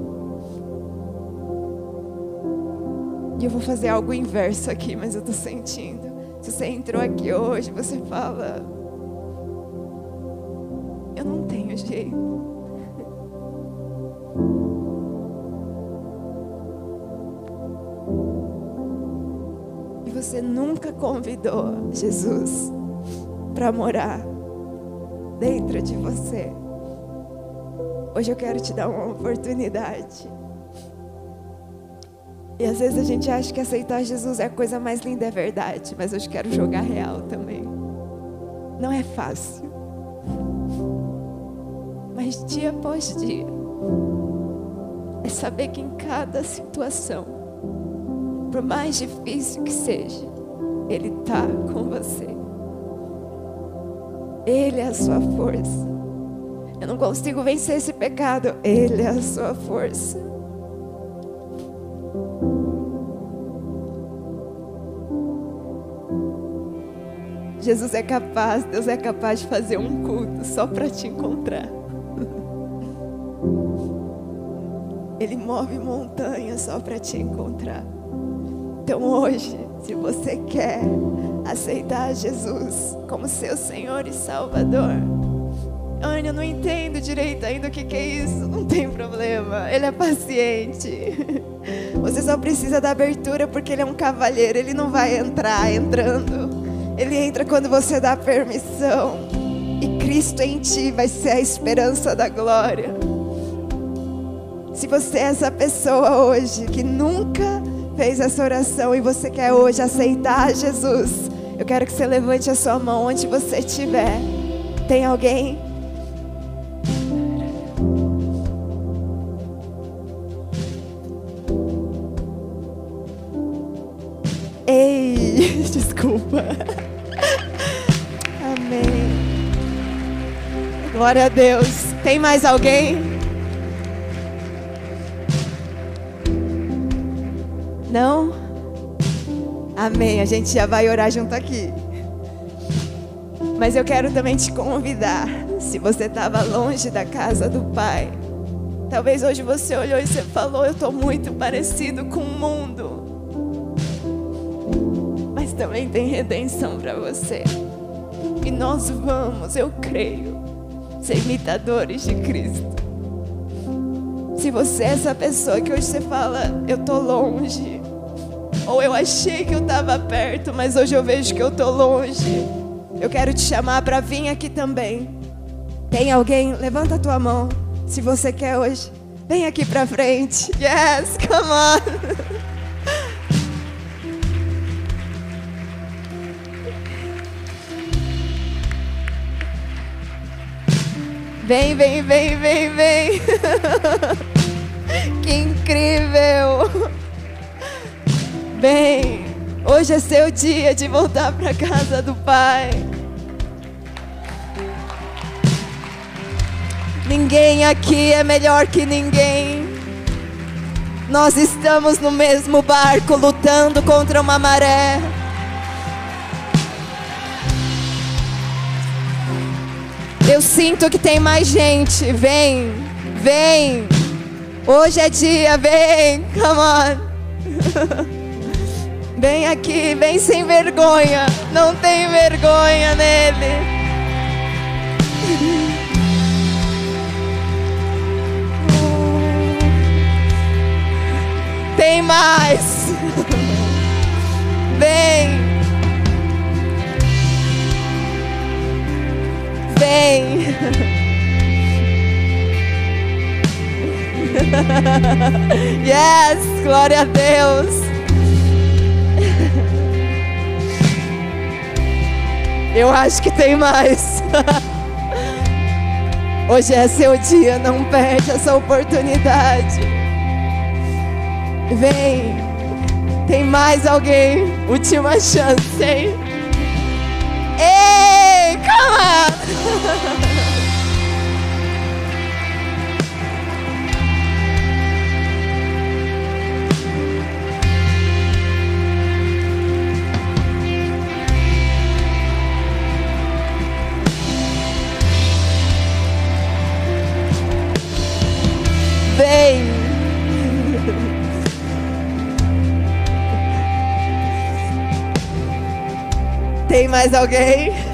E eu vou fazer algo inverso aqui, mas eu estou sentindo. Se você entrou aqui hoje, você fala: Eu não tenho jeito. você nunca convidou Jesus para morar dentro de você. Hoje eu quero te dar uma oportunidade. E às vezes a gente acha que aceitar Jesus é a coisa mais linda, é verdade, mas hoje quero jogar real também. Não é fácil. Mas dia após dia, é saber que em cada situação, por mais difícil que seja, Ele está com você. Ele é a sua força. Eu não consigo vencer esse pecado. Ele é a sua força. Jesus é capaz, Deus é capaz de fazer um culto só para te encontrar. Ele move montanhas só para te encontrar. Então hoje, se você quer aceitar Jesus como seu Senhor e Salvador, Vânia, não entendo direito ainda o que, que é isso. Não tem problema, ele é paciente. Você só precisa da abertura porque ele é um cavalheiro, ele não vai entrar entrando. Ele entra quando você dá permissão. E Cristo em ti vai ser a esperança da glória. Se você é essa pessoa hoje que nunca fez essa oração e você quer hoje aceitar Jesus, eu quero que você levante a sua mão onde você estiver. Tem alguém? Glória a Deus. Tem mais alguém? Não? Amém. A gente já vai orar junto aqui. Mas eu quero também te convidar. Se você estava longe da casa do Pai, talvez hoje você olhou e você falou: Eu estou muito parecido com o mundo. Mas também tem redenção para você. E nós vamos, eu creio, ser imitadores de Cristo. Se você é essa pessoa que hoje você fala: Eu estou longe. Ou eu achei que eu estava perto, mas hoje eu vejo que eu estou longe. Eu quero te chamar para vir aqui também. Tem alguém? Levanta a tua mão. Se você quer hoje, vem aqui para frente. Yes, come on. Vem, vem, vem, vem, vem. que incrível. Vem. Hoje é seu dia de voltar para casa do Pai. Ninguém aqui é melhor que ninguém. Nós estamos no mesmo barco lutando contra uma maré. Eu sinto que tem mais gente. Vem, vem. Hoje é dia, vem. Come on. Vem aqui, vem sem vergonha. Não tem vergonha nele. Tem mais. Vem. Vem. yes, glória a Deus. Eu acho que tem mais. Hoje é seu dia, não perde essa oportunidade. Vem, tem mais alguém? Última chance, hein? Ei, calma! Vem. Tem mais alguém?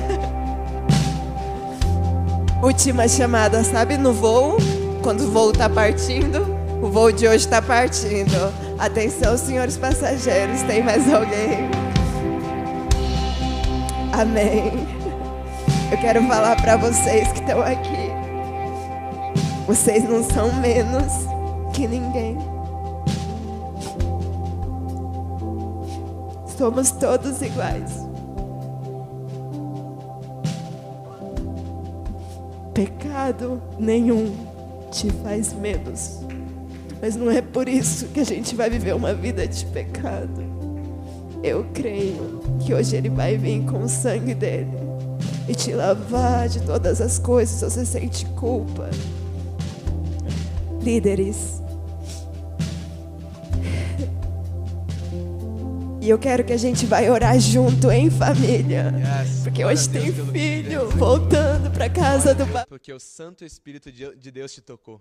Última chamada, sabe? No voo, quando o voo está partindo, o voo de hoje está partindo. Atenção, senhores passageiros, tem mais alguém? Amém. Eu quero falar para vocês que estão aqui. Vocês não são menos que ninguém. Somos todos iguais. Pecado nenhum te faz menos. Mas não é por isso que a gente vai viver uma vida de pecado. Eu creio que hoje Ele vai vir com o sangue dele e te lavar de todas as coisas. Você sente culpa, líderes. E eu quero que a gente vai orar junto em família. Porque hoje tem filho voltando para casa do Pai. Porque o Santo Espírito de Deus te tocou.